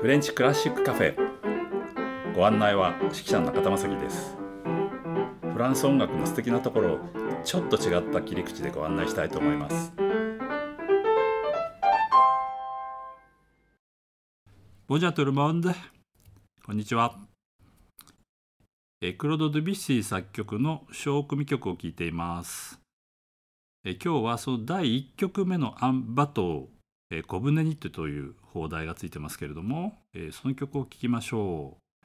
フレンチクラシックカフェ。ご案内は指揮者の中田正樹です。フランス音楽の素敵なところをちょっと違った切り口でご案内したいと思います。ボジャトルモンドこんにちはクロード・ドゥビッシー作曲の小組曲を聴いています。今日はその第1曲目のアンバトー。小舟にってという放題がついてますけれどもその曲を聴きましょう。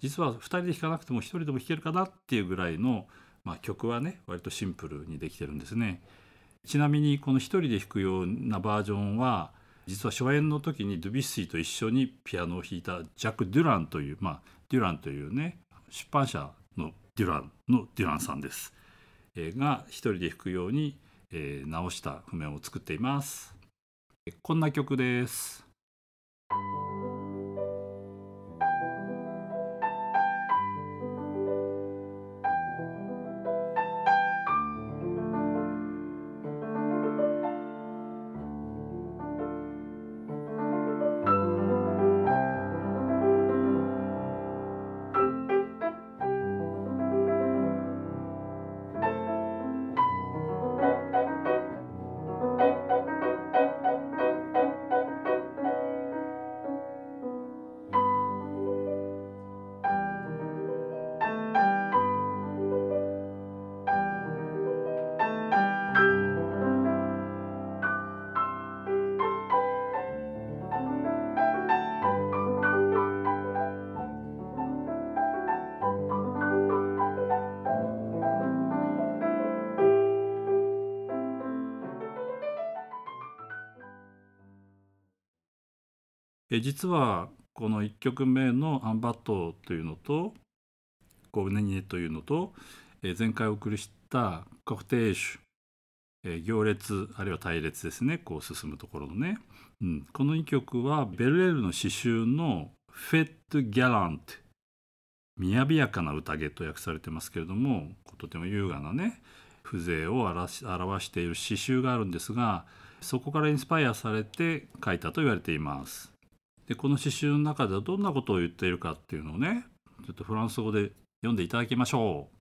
実は2人で弾かなくても1人でも弾けるかなっていうぐらいの、まあ、曲はね割とシンプルにできてるんですね。ちなみにこの1人で弾くようなバージョンは実は初演の時にドゥビッシーと一緒にピアノを弾いたジャック・デュランという、まあ、デュランというね出版社のデュランのデュランさんです、えー、が一人で弾くように、えー、直した譜面を作っています。こんな曲です。え実はこの1曲目の「アンバット」というのと「ゴブネニエ」というのと、え前回お送りした「コクテーシュ」え行列あるいは隊列ですねこう進むところのね、うん、この2曲はベルレルの詩集の「フェット・ギャラント」「雅やかな宴」と訳されてますけれどもとても優雅なね風情を表している詩集があるんですがそこからインスパイアされて書いたと言われています。でこの詩集の中ではどんなことを言っているかっていうのをねちょっとフランス語で読んでいただきましょう。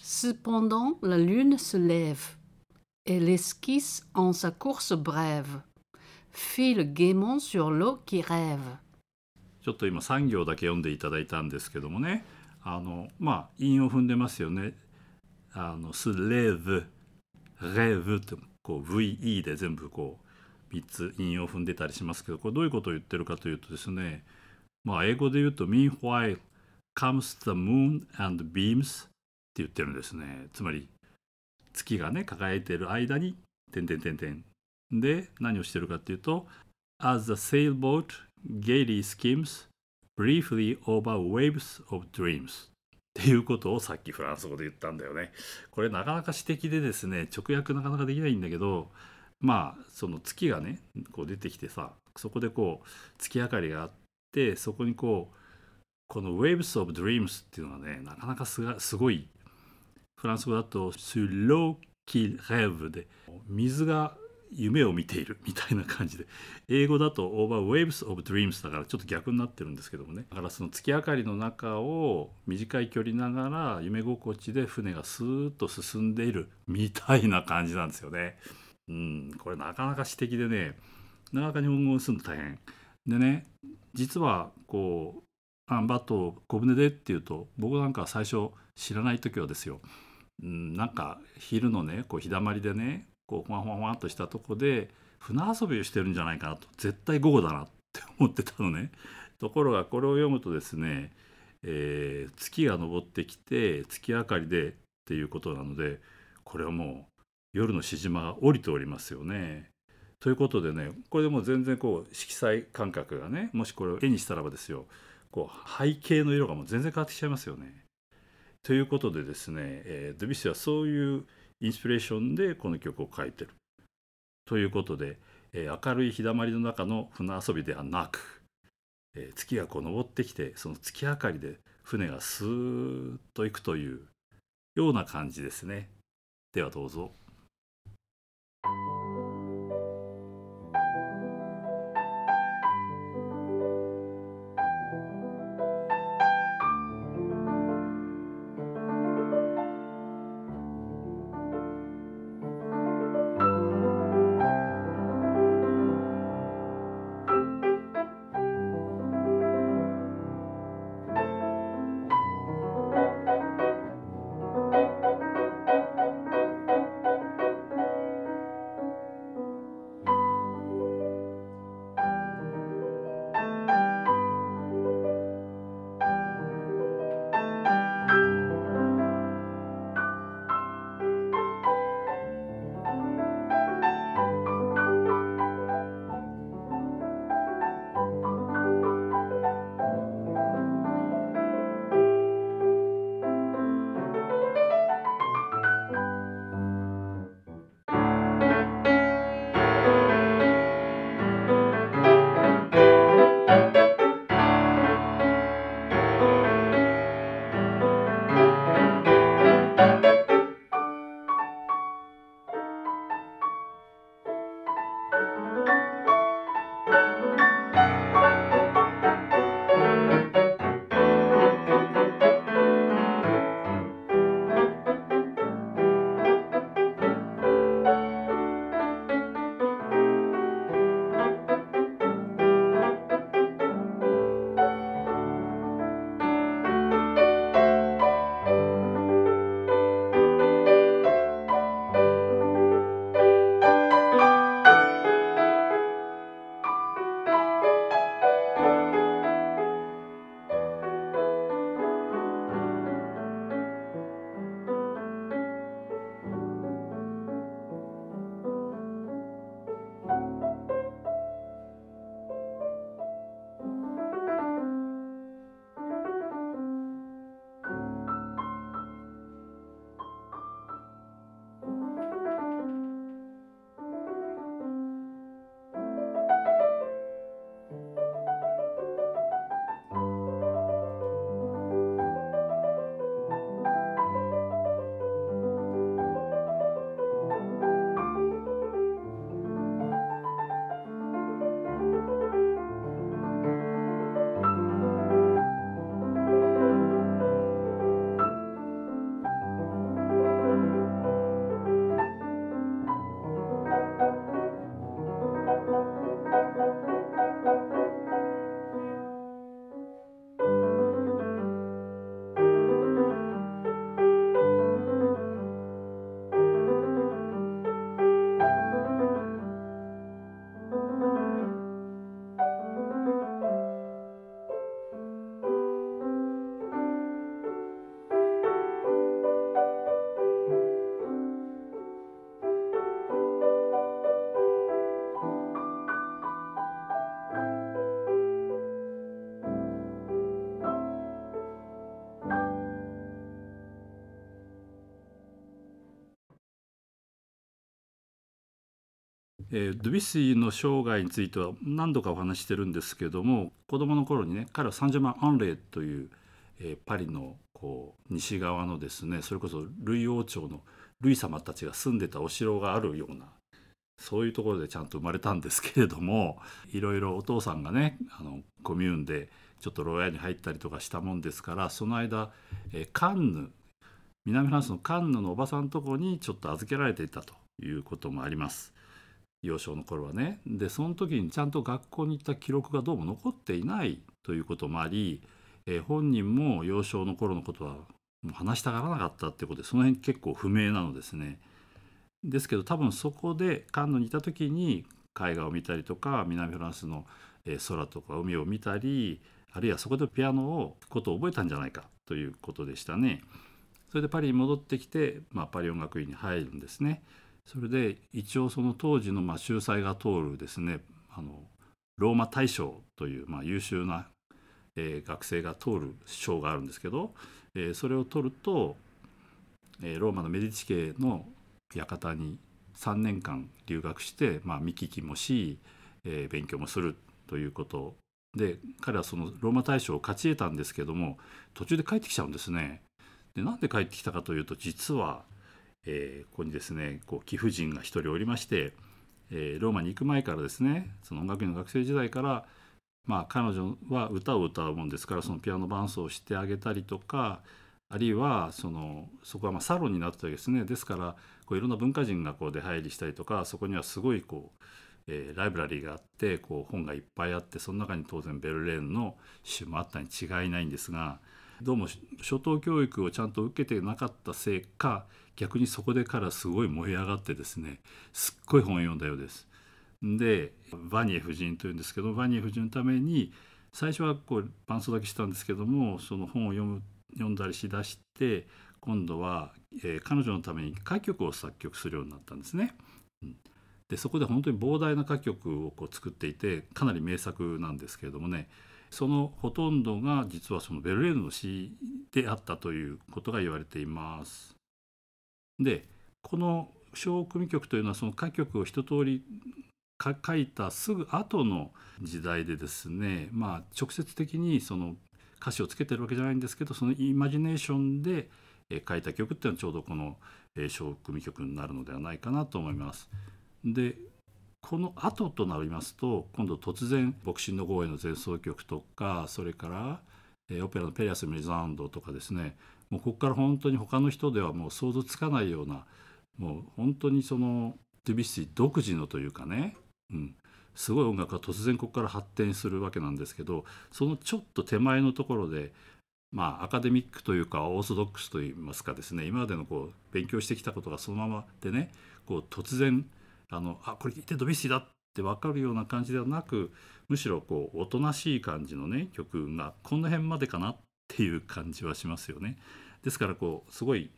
Cependant, la lune se lève, et l'esquisse en sa course brève, file gaiement sur l'eau qui rêve. ちょっと今3行だけ読んでいただいたんですけどもねあのまあ韻を踏んでますよね。あのスレーブレーブってこう VE で全部こう3つ引用を踏んでたりしますけどこれどういうことを言ってるかというとですねまあ英語で言うと Meanwhile comes the moon and beams って言ってるんですねつまり月がね輝いている間に点々点々で何をしてるかっていうと As the sailboat gaily skims briefly over waves of dreams っていうことをさっきフランス語で言ったんだよね。これなかなか詩的でですね直訳なかなかできないんだけどまあその月がねこう出てきてさそこでこう月明かりがあってそこにこうこの「Waves of Dreams」っていうのはねなかなかすがすごいフランス語だと「Sur l'eau qui rêve」で水が夢を見ているみたいな感じで英語だと「Over Waves of Dreams」だからちょっと逆になってるんですけどもねだからその月明かりの中を短い距離ながら夢心地で船がスーッと進んでいるみたいな感じなんですよね。うん、これなかなか詩的でねなかなか日本語にするの大変。でね実はこう「アンバット小舟で」っていうと僕なんか最初知らない時はですよ、うん、なんか昼のねこう日だまりでねこうほわほわほわっとしたとこで船遊びをしてるんじゃないかなと絶対午後だなって思ってたのね。ところがこれを読むとですね、えー、月が昇ってきて月明かりでっていうことなのでこれはもう夜のしじまが降りておりますよね。ということでねこれでもう全然こう色彩感覚がねもしこれを絵にしたらばですよこう背景の色がもう全然変わってきちゃいますよね。ということでですね、えー、ドビュッシーはそういうインスピレーションでこの曲を書いてる。ということで、えー、明るい日だまりの中の船遊びではなく、えー、月がこう昇ってきてその月明かりで船がスーッと行くというような感じですね。ではどうぞ。Thank you えー、ドゥビッシーの生涯については何度かお話してるんですけども子供の頃にね彼はサンジェマン・アンレイという、えー、パリのこう西側のですねそれこそルイ王朝のルイ様たちが住んでたお城があるようなそういうところでちゃんと生まれたんですけれどもいろいろお父さんがねあのコミューンでちょっと牢屋に入ったりとかしたもんですからその間、えー、カンヌ南フランスのカンヌのおばさんのとこにちょっと預けられていたということもあります。幼少の頃はねでその時にちゃんと学校に行った記録がどうも残っていないということもあり、えー、本人も幼少の頃のことはもう話したがらなかったってことでその辺結構不明なのですね。ですけど多分そこでカンヌにいた時に絵画を見たりとか南フランスの空とか海を見たりあるいはそこでピアノをことを覚えたんじゃないかということでしたね。それでパリに戻ってきて、まあ、パリ音楽院に入るんですね。それで一応その当時のまあ秀才が通るですねあのローマ大賞というまあ優秀な、えー、学生が通る賞があるんですけど、えー、それを取ると、えー、ローマのメディチ家の館に3年間留学して、まあ、見聞きもし、えー、勉強もするということで彼はそのローマ大賞を勝ち得たんですけども途中で帰ってきちゃうんですね。でなんで帰ってきたかというと実はえー、ここにですねこう貴婦人が一人おりまして、えー、ローマに行く前からですねその音楽院の学生時代からまあ彼女は歌を歌うもんですからそのピアノ伴奏をしてあげたりとかあるいはそのそこはまサロンになってたわけですねですからこういろんな文化人がこう出入りしたりとかそこにはすごいこう、えー、ライブラリーがあってこう本がいっぱいあってその中に当然ベルレーンの詩もあったに違いないんですがどうも初等教育をちゃんと受けてなかったせいか逆にそこでからすごい燃え上がってですねすっごい本を読んだようです。でバニエ夫人というんですけどバニエ夫人のために最初はこう伴奏だけしたんですけどもその本を読む読んだりしだして今度は、えー、彼女のために歌曲を作曲するようになったんですね。でそこで本当に膨大な歌曲をこう作っていてかなり名作なんですけれどもねそのほとんどが実はそのベルレーヌの詩であったということが言われています。でこの小組曲というのはその歌曲を一通り書いたすぐ後の時代でですねまあ直接的にその歌詞をつけてるわけじゃないんですけどそのイマジネーションで書いた曲っていうのはちょうどこの小組曲になるのではないかなと思います。でこの後となりますと今度突然「牧師の号への前奏曲」とかそれからオペラの「ペリアス・メリザンド」とかですねもうここから本当に他の人ではもう想像つかないようなもう本当にそのデュビッシー独自のというかね、うん、すごい音楽が突然ここから発展するわけなんですけどそのちょっと手前のところでまあアカデミックというかオーソドックスといいますかですね今までのこう勉強してきたことがそのままでねこう突然あのあこれ聞いてドビュッシーだって分かるような感じではなくむしろこうおとなしい感じのね曲がこの辺までかなっていう感じはしますよね。ですからこうすごい、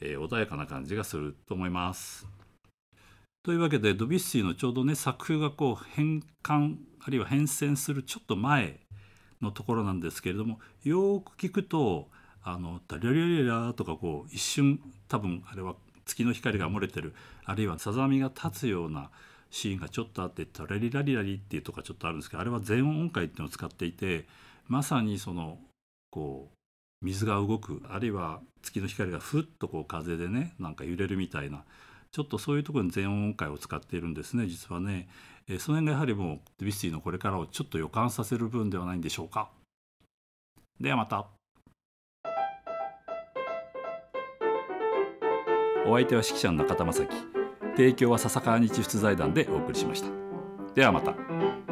えー、穏やかな感じがすると思います。というわけでドビュッシーのちょうどね作風がこう変換あるいは変遷するちょっと前のところなんですけれどもよく聞くと「あのダリャリャリャ」とかこう一瞬多分あれは月の光が漏れてる。あるいはさざ波が立つようなシーンがちょっとあって「タラリラリラリ」っていうとかちょっとあるんですけどあれは全音階っていうのを使っていてまさにそのこう水が動く。あるいは月の光がふっとこう風でねなんか揺れるみたいなちょっとそういうところに全音階を使っているんですね実はね、えー、その辺がやはりもうデビスティのこれからをちょっと予感させる分ではないんでしょうか。ではまた。お相手は指揮者の中田正樹提供は笹川日出財団でお送りしましたではまた。